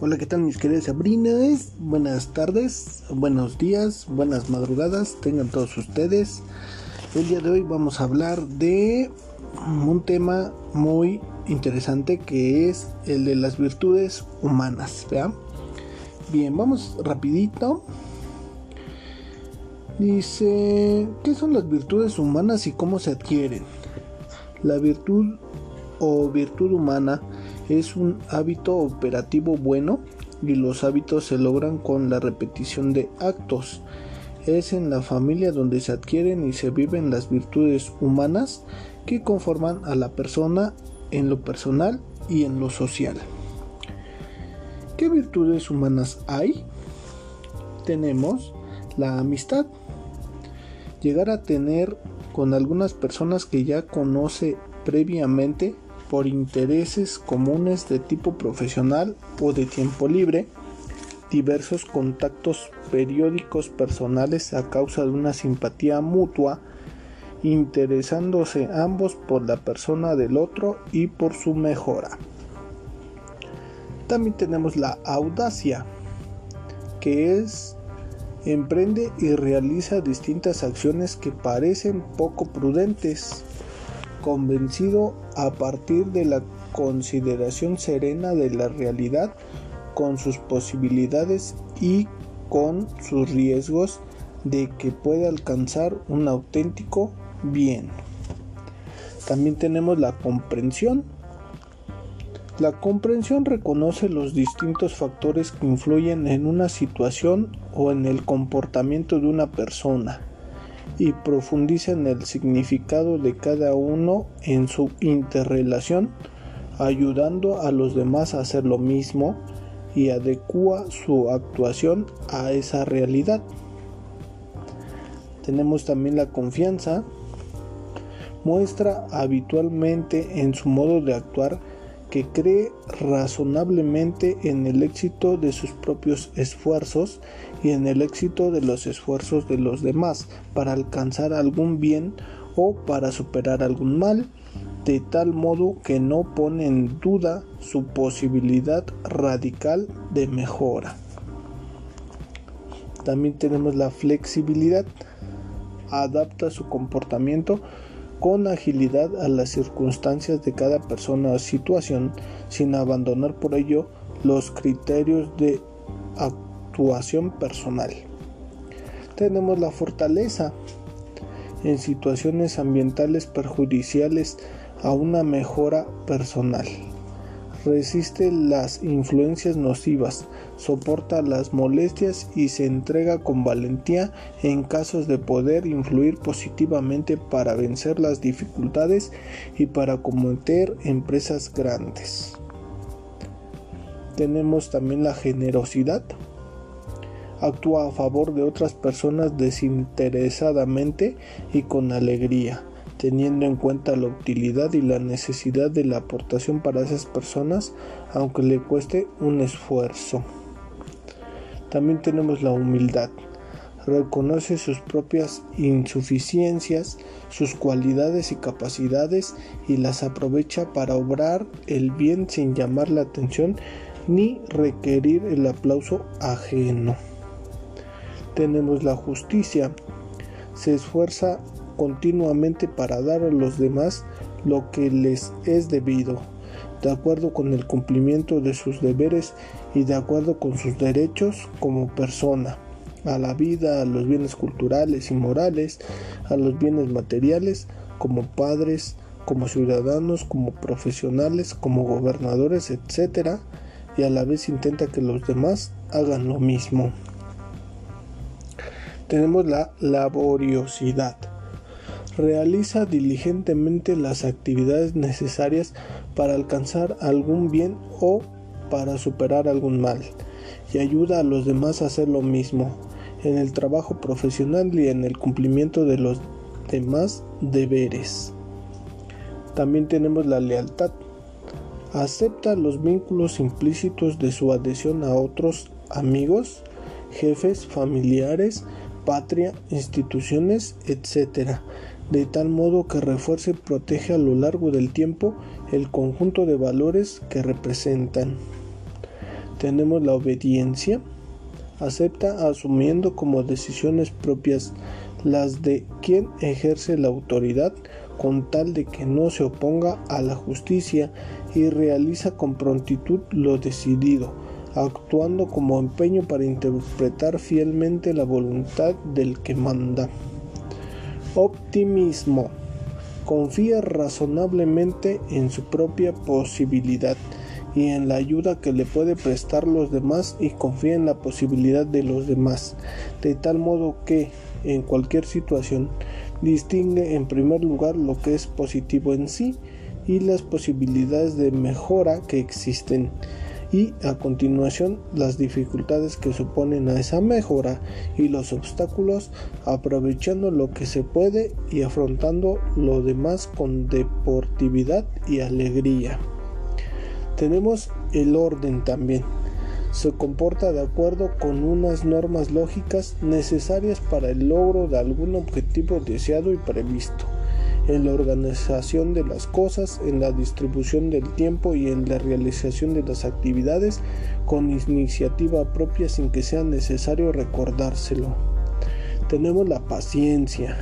Hola, ¿qué tal mis queridas Sabrinas? Buenas tardes, buenos días, buenas madrugadas, tengan todos ustedes. El día de hoy vamos a hablar de un tema muy interesante que es el de las virtudes humanas, Bien, vamos rapidito. Dice, ¿qué son las virtudes humanas y cómo se adquieren? La virtud o virtud humana es un hábito operativo bueno y los hábitos se logran con la repetición de actos. Es en la familia donde se adquieren y se viven las virtudes humanas que conforman a la persona en lo personal y en lo social. ¿Qué virtudes humanas hay? Tenemos la amistad. Llegar a tener con algunas personas que ya conoce previamente por intereses comunes de tipo profesional o de tiempo libre, diversos contactos periódicos personales a causa de una simpatía mutua, interesándose ambos por la persona del otro y por su mejora. También tenemos la audacia, que es emprende y realiza distintas acciones que parecen poco prudentes, convencido a partir de la consideración serena de la realidad con sus posibilidades y con sus riesgos de que puede alcanzar un auténtico bien. También tenemos la comprensión. La comprensión reconoce los distintos factores que influyen en una situación o en el comportamiento de una persona y profundiza en el significado de cada uno en su interrelación, ayudando a los demás a hacer lo mismo y adecua su actuación a esa realidad. Tenemos también la confianza. Muestra habitualmente en su modo de actuar que cree razonablemente en el éxito de sus propios esfuerzos y en el éxito de los esfuerzos de los demás para alcanzar algún bien o para superar algún mal, de tal modo que no pone en duda su posibilidad radical de mejora. También tenemos la flexibilidad. Adapta su comportamiento con agilidad a las circunstancias de cada persona o situación sin abandonar por ello los criterios de actuación personal. Tenemos la fortaleza en situaciones ambientales perjudiciales a una mejora personal resiste las influencias nocivas, soporta las molestias y se entrega con valentía en casos de poder influir positivamente para vencer las dificultades y para cometer empresas grandes. Tenemos también la generosidad. Actúa a favor de otras personas desinteresadamente y con alegría teniendo en cuenta la utilidad y la necesidad de la aportación para esas personas, aunque le cueste un esfuerzo. También tenemos la humildad. Reconoce sus propias insuficiencias, sus cualidades y capacidades y las aprovecha para obrar el bien sin llamar la atención ni requerir el aplauso ajeno. Tenemos la justicia. Se esfuerza continuamente para dar a los demás lo que les es debido, de acuerdo con el cumplimiento de sus deberes y de acuerdo con sus derechos como persona, a la vida, a los bienes culturales y morales, a los bienes materiales, como padres, como ciudadanos, como profesionales, como gobernadores, etc. Y a la vez intenta que los demás hagan lo mismo. Tenemos la laboriosidad realiza diligentemente las actividades necesarias para alcanzar algún bien o para superar algún mal y ayuda a los demás a hacer lo mismo en el trabajo profesional y en el cumplimiento de los demás deberes. También tenemos la lealtad. Acepta los vínculos implícitos de su adhesión a otros amigos, jefes, familiares, patria, instituciones, etc de tal modo que refuerce y protege a lo largo del tiempo el conjunto de valores que representan. tenemos la obediencia, acepta asumiendo como decisiones propias las de quien ejerce la autoridad con tal de que no se oponga a la justicia y realiza con prontitud lo decidido, actuando como empeño para interpretar fielmente la voluntad del que manda. Optimismo. Confía razonablemente en su propia posibilidad y en la ayuda que le puede prestar los demás y confía en la posibilidad de los demás, de tal modo que, en cualquier situación, distingue en primer lugar lo que es positivo en sí y las posibilidades de mejora que existen y a continuación las dificultades que suponen a esa mejora y los obstáculos aprovechando lo que se puede y afrontando lo demás con deportividad y alegría. Tenemos el orden también. Se comporta de acuerdo con unas normas lógicas necesarias para el logro de algún objetivo deseado y previsto en la organización de las cosas, en la distribución del tiempo y en la realización de las actividades con iniciativa propia sin que sea necesario recordárselo. Tenemos la paciencia,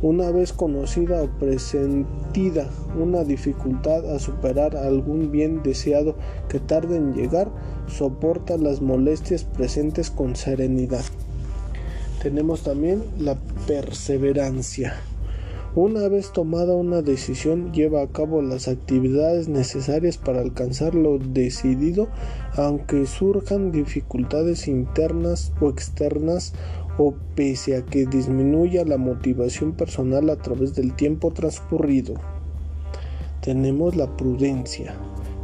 una vez conocida o presentida una dificultad a superar algún bien deseado que tarde en llegar, soporta las molestias presentes con serenidad. Tenemos también la perseverancia. Una vez tomada una decisión, lleva a cabo las actividades necesarias para alcanzar lo decidido, aunque surjan dificultades internas o externas o pese a que disminuya la motivación personal a través del tiempo transcurrido. Tenemos la prudencia.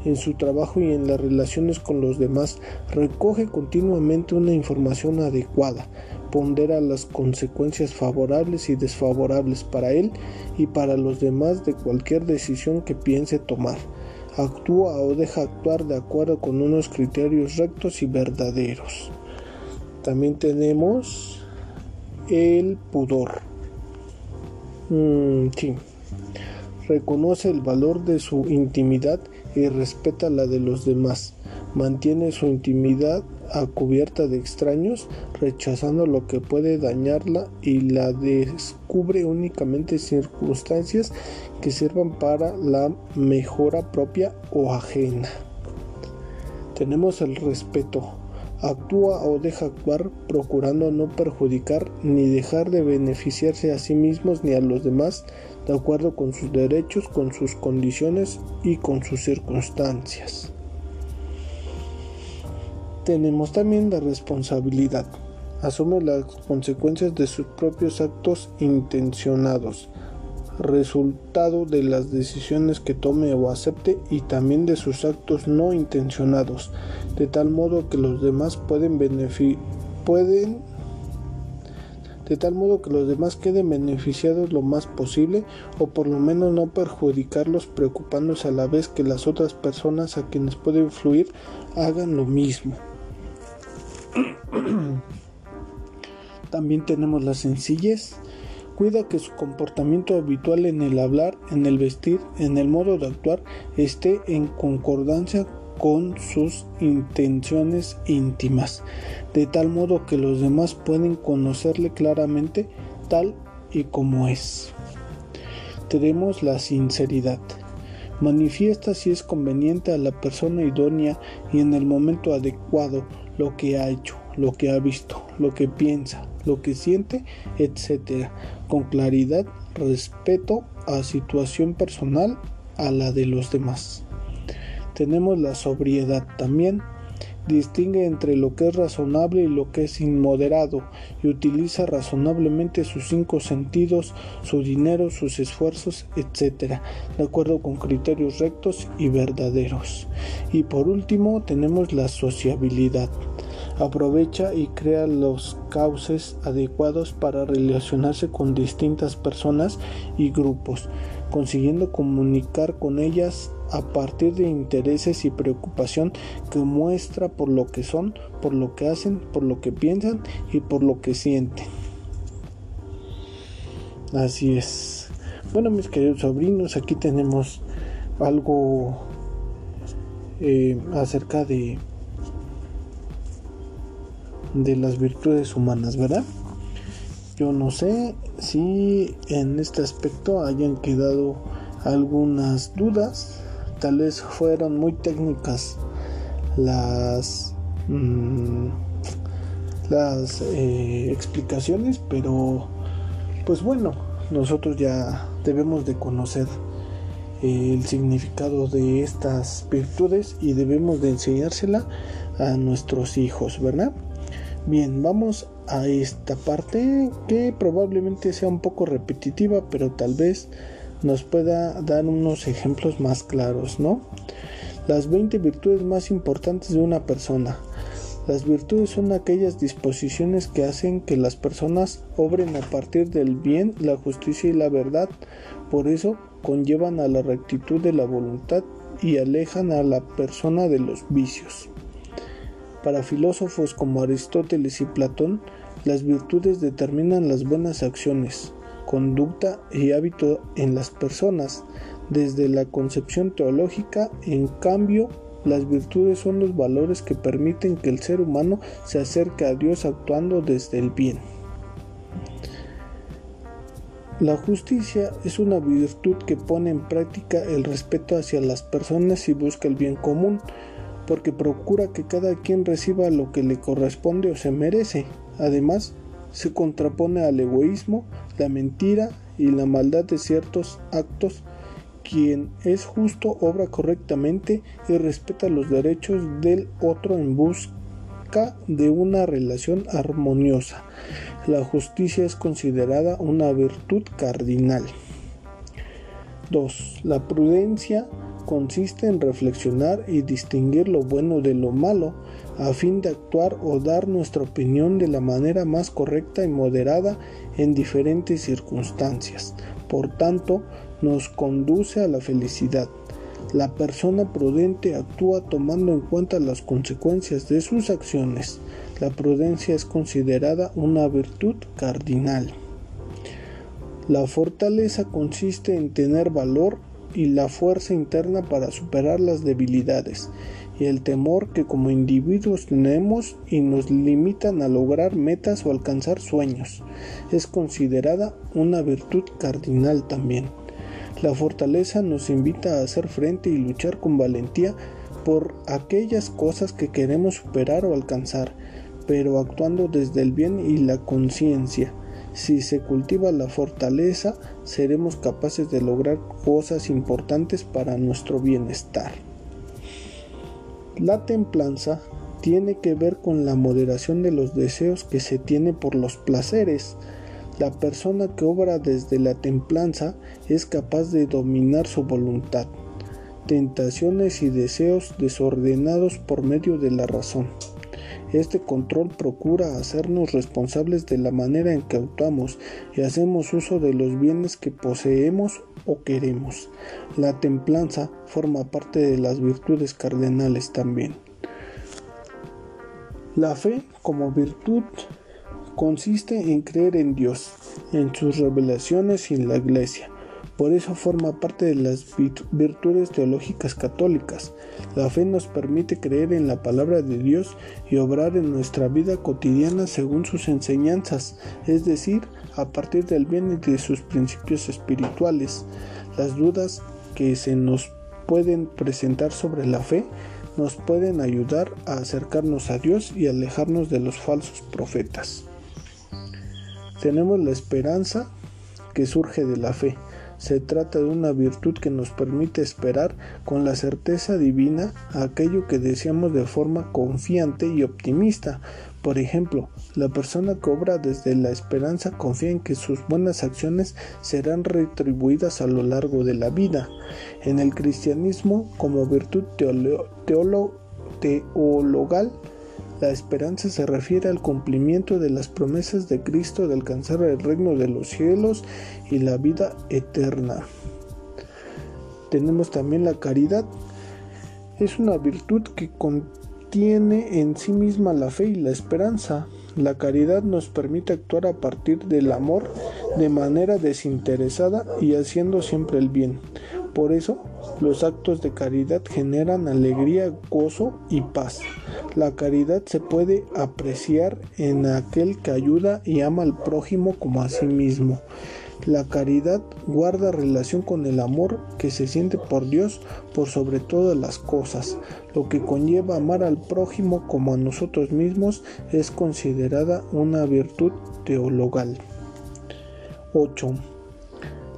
En su trabajo y en las relaciones con los demás recoge continuamente una información adecuada, pondera las consecuencias favorables y desfavorables para él y para los demás de cualquier decisión que piense tomar. Actúa o deja actuar de acuerdo con unos criterios rectos y verdaderos. También tenemos el pudor. Mm, sí. Reconoce el valor de su intimidad y respeta la de los demás. Mantiene su intimidad a cubierta de extraños, rechazando lo que puede dañarla y la descubre únicamente circunstancias que sirvan para la mejora propia o ajena. Tenemos el respeto actúa o deja actuar procurando no perjudicar ni dejar de beneficiarse a sí mismos ni a los demás de acuerdo con sus derechos, con sus condiciones y con sus circunstancias. Tenemos también la responsabilidad. Asume las consecuencias de sus propios actos intencionados resultado de las decisiones que tome o acepte y también de sus actos no intencionados, de tal modo que los demás pueden pueden de tal modo que los demás queden beneficiados lo más posible o por lo menos no perjudicarlos preocupándose a la vez que las otras personas a quienes puede influir hagan lo mismo. También tenemos la sencillez Cuida que su comportamiento habitual en el hablar, en el vestir, en el modo de actuar esté en concordancia con sus intenciones íntimas, de tal modo que los demás pueden conocerle claramente tal y como es. Tenemos la sinceridad. Manifiesta si es conveniente a la persona idónea y en el momento adecuado lo que ha hecho, lo que ha visto, lo que piensa, lo que siente, etc. Con claridad, respeto a situación personal a la de los demás. Tenemos la sobriedad también. Distingue entre lo que es razonable y lo que es inmoderado y utiliza razonablemente sus cinco sentidos, su dinero, sus esfuerzos, etc., de acuerdo con criterios rectos y verdaderos. Y por último tenemos la sociabilidad aprovecha y crea los cauces adecuados para relacionarse con distintas personas y grupos, consiguiendo comunicar con ellas a partir de intereses y preocupación que muestra por lo que son, por lo que hacen, por lo que piensan y por lo que sienten. Así es. Bueno, mis queridos sobrinos, aquí tenemos algo eh, acerca de de las virtudes humanas, ¿verdad? Yo no sé si en este aspecto hayan quedado algunas dudas, tal vez fueron muy técnicas las mm, las eh, explicaciones, pero pues bueno, nosotros ya debemos de conocer el significado de estas virtudes y debemos de enseñársela a nuestros hijos, ¿verdad? Bien, vamos a esta parte que probablemente sea un poco repetitiva, pero tal vez nos pueda dar unos ejemplos más claros, ¿no? Las 20 virtudes más importantes de una persona. Las virtudes son aquellas disposiciones que hacen que las personas obren a partir del bien, la justicia y la verdad. Por eso conllevan a la rectitud de la voluntad y alejan a la persona de los vicios. Para filósofos como Aristóteles y Platón, las virtudes determinan las buenas acciones, conducta y hábito en las personas. Desde la concepción teológica, en cambio, las virtudes son los valores que permiten que el ser humano se acerque a Dios actuando desde el bien. La justicia es una virtud que pone en práctica el respeto hacia las personas y busca el bien común porque procura que cada quien reciba lo que le corresponde o se merece. Además, se contrapone al egoísmo, la mentira y la maldad de ciertos actos. Quien es justo obra correctamente y respeta los derechos del otro en busca de una relación armoniosa. La justicia es considerada una virtud cardinal. 2. La prudencia consiste en reflexionar y distinguir lo bueno de lo malo a fin de actuar o dar nuestra opinión de la manera más correcta y moderada en diferentes circunstancias. Por tanto, nos conduce a la felicidad. La persona prudente actúa tomando en cuenta las consecuencias de sus acciones. La prudencia es considerada una virtud cardinal. La fortaleza consiste en tener valor y la fuerza interna para superar las debilidades y el temor que como individuos tenemos y nos limitan a lograr metas o alcanzar sueños. Es considerada una virtud cardinal también. La fortaleza nos invita a hacer frente y luchar con valentía por aquellas cosas que queremos superar o alcanzar, pero actuando desde el bien y la conciencia si se cultiva la fortaleza, seremos capaces de lograr cosas importantes para nuestro bienestar. La templanza tiene que ver con la moderación de los deseos que se tiene por los placeres. La persona que obra desde la templanza es capaz de dominar su voluntad, tentaciones y deseos desordenados por medio de la razón. Este control procura hacernos responsables de la manera en que actuamos y hacemos uso de los bienes que poseemos o queremos. La templanza forma parte de las virtudes cardenales también. La fe como virtud consiste en creer en Dios, en sus revelaciones y en la iglesia. Por eso forma parte de las virtudes teológicas católicas. La fe nos permite creer en la palabra de Dios y obrar en nuestra vida cotidiana según sus enseñanzas, es decir, a partir del bien y de sus principios espirituales. Las dudas que se nos pueden presentar sobre la fe nos pueden ayudar a acercarnos a Dios y alejarnos de los falsos profetas. Tenemos la esperanza que surge de la fe. Se trata de una virtud que nos permite esperar con la certeza divina aquello que deseamos de forma confiante y optimista. Por ejemplo, la persona que obra desde la esperanza confía en que sus buenas acciones serán retribuidas a lo largo de la vida. En el cristianismo, como virtud teologal, la esperanza se refiere al cumplimiento de las promesas de Cristo de alcanzar el reino de los cielos y la vida eterna. Tenemos también la caridad. Es una virtud que contiene en sí misma la fe y la esperanza. La caridad nos permite actuar a partir del amor de manera desinteresada y haciendo siempre el bien. Por eso, los actos de caridad generan alegría, gozo y paz. La caridad se puede apreciar en aquel que ayuda y ama al prójimo como a sí mismo. La caridad guarda relación con el amor que se siente por Dios por sobre todas las cosas. Lo que conlleva amar al prójimo como a nosotros mismos es considerada una virtud teologal. 8.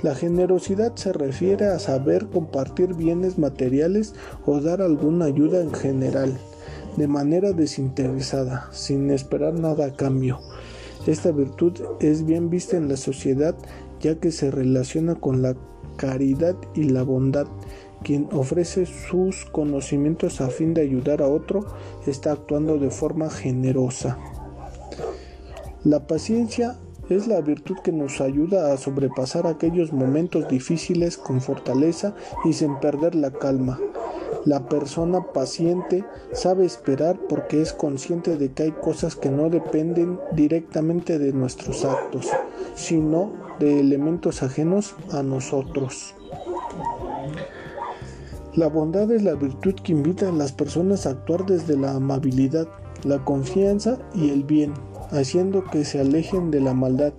La generosidad se refiere a saber compartir bienes materiales o dar alguna ayuda en general, de manera desinteresada, sin esperar nada a cambio. Esta virtud es bien vista en la sociedad ya que se relaciona con la caridad y la bondad. Quien ofrece sus conocimientos a fin de ayudar a otro está actuando de forma generosa. La paciencia es la virtud que nos ayuda a sobrepasar aquellos momentos difíciles con fortaleza y sin perder la calma. La persona paciente sabe esperar porque es consciente de que hay cosas que no dependen directamente de nuestros actos, sino de elementos ajenos a nosotros. La bondad es la virtud que invita a las personas a actuar desde la amabilidad, la confianza y el bien, haciendo que se alejen de la maldad.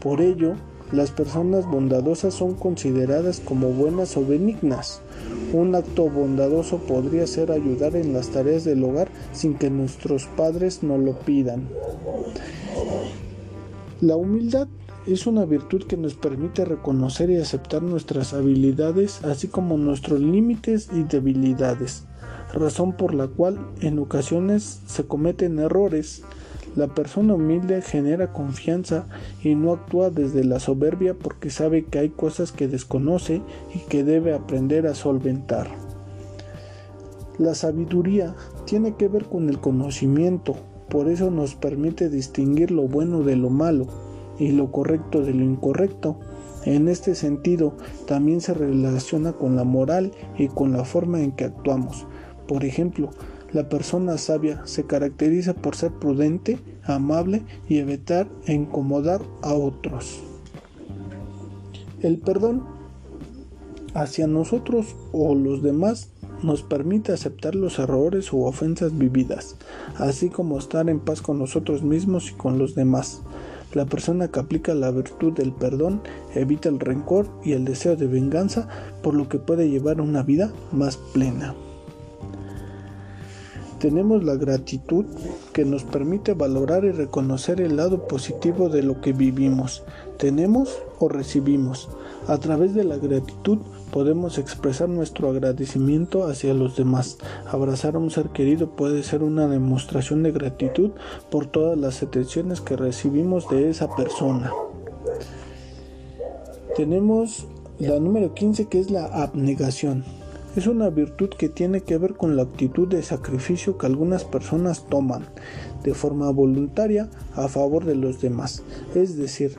Por ello, las personas bondadosas son consideradas como buenas o benignas. Un acto bondadoso podría ser ayudar en las tareas del hogar sin que nuestros padres nos lo pidan. La humildad es una virtud que nos permite reconocer y aceptar nuestras habilidades, así como nuestros límites y debilidades, razón por la cual en ocasiones se cometen errores. La persona humilde genera confianza y no actúa desde la soberbia porque sabe que hay cosas que desconoce y que debe aprender a solventar. La sabiduría tiene que ver con el conocimiento, por eso nos permite distinguir lo bueno de lo malo y lo correcto de lo incorrecto. En este sentido, también se relaciona con la moral y con la forma en que actuamos. Por ejemplo, la persona sabia se caracteriza por ser prudente, amable y evitar incomodar a otros. El perdón hacia nosotros o los demás nos permite aceptar los errores u ofensas vividas, así como estar en paz con nosotros mismos y con los demás. La persona que aplica la virtud del perdón evita el rencor y el deseo de venganza, por lo que puede llevar una vida más plena. Tenemos la gratitud que nos permite valorar y reconocer el lado positivo de lo que vivimos, tenemos o recibimos. A través de la gratitud podemos expresar nuestro agradecimiento hacia los demás. Abrazar a un ser querido puede ser una demostración de gratitud por todas las atenciones que recibimos de esa persona. Tenemos la número 15 que es la abnegación. Es una virtud que tiene que ver con la actitud de sacrificio que algunas personas toman de forma voluntaria a favor de los demás. Es decir,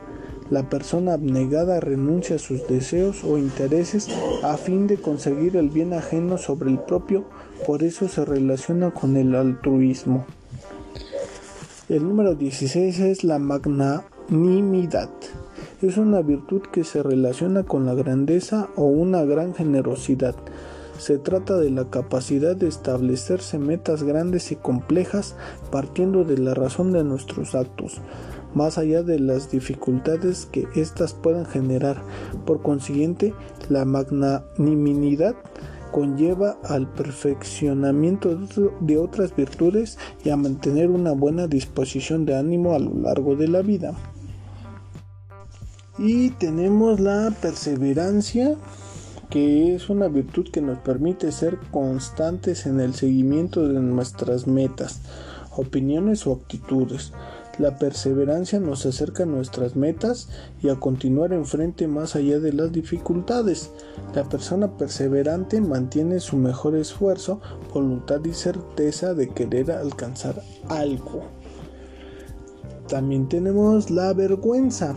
la persona abnegada renuncia a sus deseos o intereses a fin de conseguir el bien ajeno sobre el propio, por eso se relaciona con el altruismo. El número 16 es la magnanimidad. Es una virtud que se relaciona con la grandeza o una gran generosidad. Se trata de la capacidad de establecerse metas grandes y complejas partiendo de la razón de nuestros actos más allá de las dificultades que éstas puedan generar. Por consiguiente, la magnanimidad conlleva al perfeccionamiento de otras virtudes y a mantener una buena disposición de ánimo a lo largo de la vida. Y tenemos la perseverancia, que es una virtud que nos permite ser constantes en el seguimiento de nuestras metas, opiniones o actitudes. La perseverancia nos acerca a nuestras metas y a continuar enfrente más allá de las dificultades. La persona perseverante mantiene su mejor esfuerzo, voluntad y certeza de querer alcanzar algo. También tenemos la vergüenza.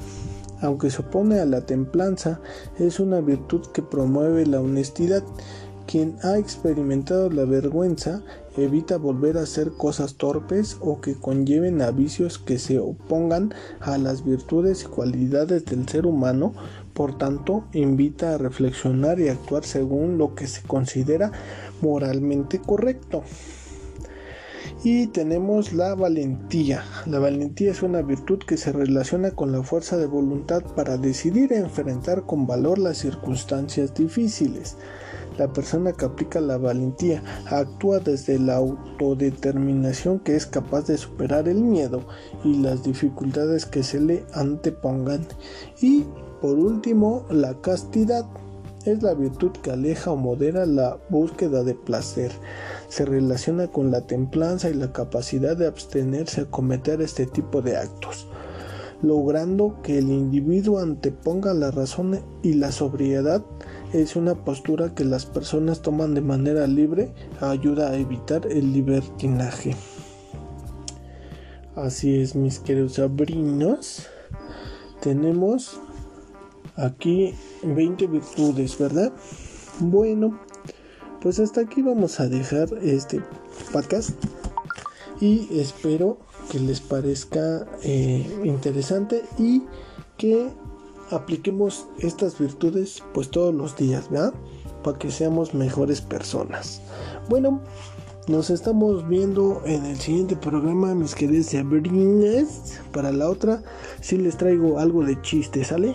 Aunque se opone a la templanza, es una virtud que promueve la honestidad. Quien ha experimentado la vergüenza Evita volver a hacer cosas torpes o que conlleven a vicios que se opongan a las virtudes y cualidades del ser humano. Por tanto, invita a reflexionar y actuar según lo que se considera moralmente correcto. Y tenemos la valentía. La valentía es una virtud que se relaciona con la fuerza de voluntad para decidir enfrentar con valor las circunstancias difíciles. La persona que aplica la valentía actúa desde la autodeterminación que es capaz de superar el miedo y las dificultades que se le antepongan. Y por último, la castidad es la virtud que aleja o modera la búsqueda de placer. Se relaciona con la templanza y la capacidad de abstenerse a cometer este tipo de actos, logrando que el individuo anteponga la razón y la sobriedad es una postura que las personas toman de manera libre, ayuda a evitar el libertinaje. Así es, mis queridos sobrinos. Tenemos aquí 20 virtudes, ¿verdad? Bueno, pues hasta aquí vamos a dejar este podcast y espero que les parezca eh, interesante y que apliquemos estas virtudes pues todos los días, ¿verdad? Para que seamos mejores personas. Bueno, nos estamos viendo en el siguiente programa, mis queridos sabrinas. Para la otra, si les traigo algo de chiste, ¿sale?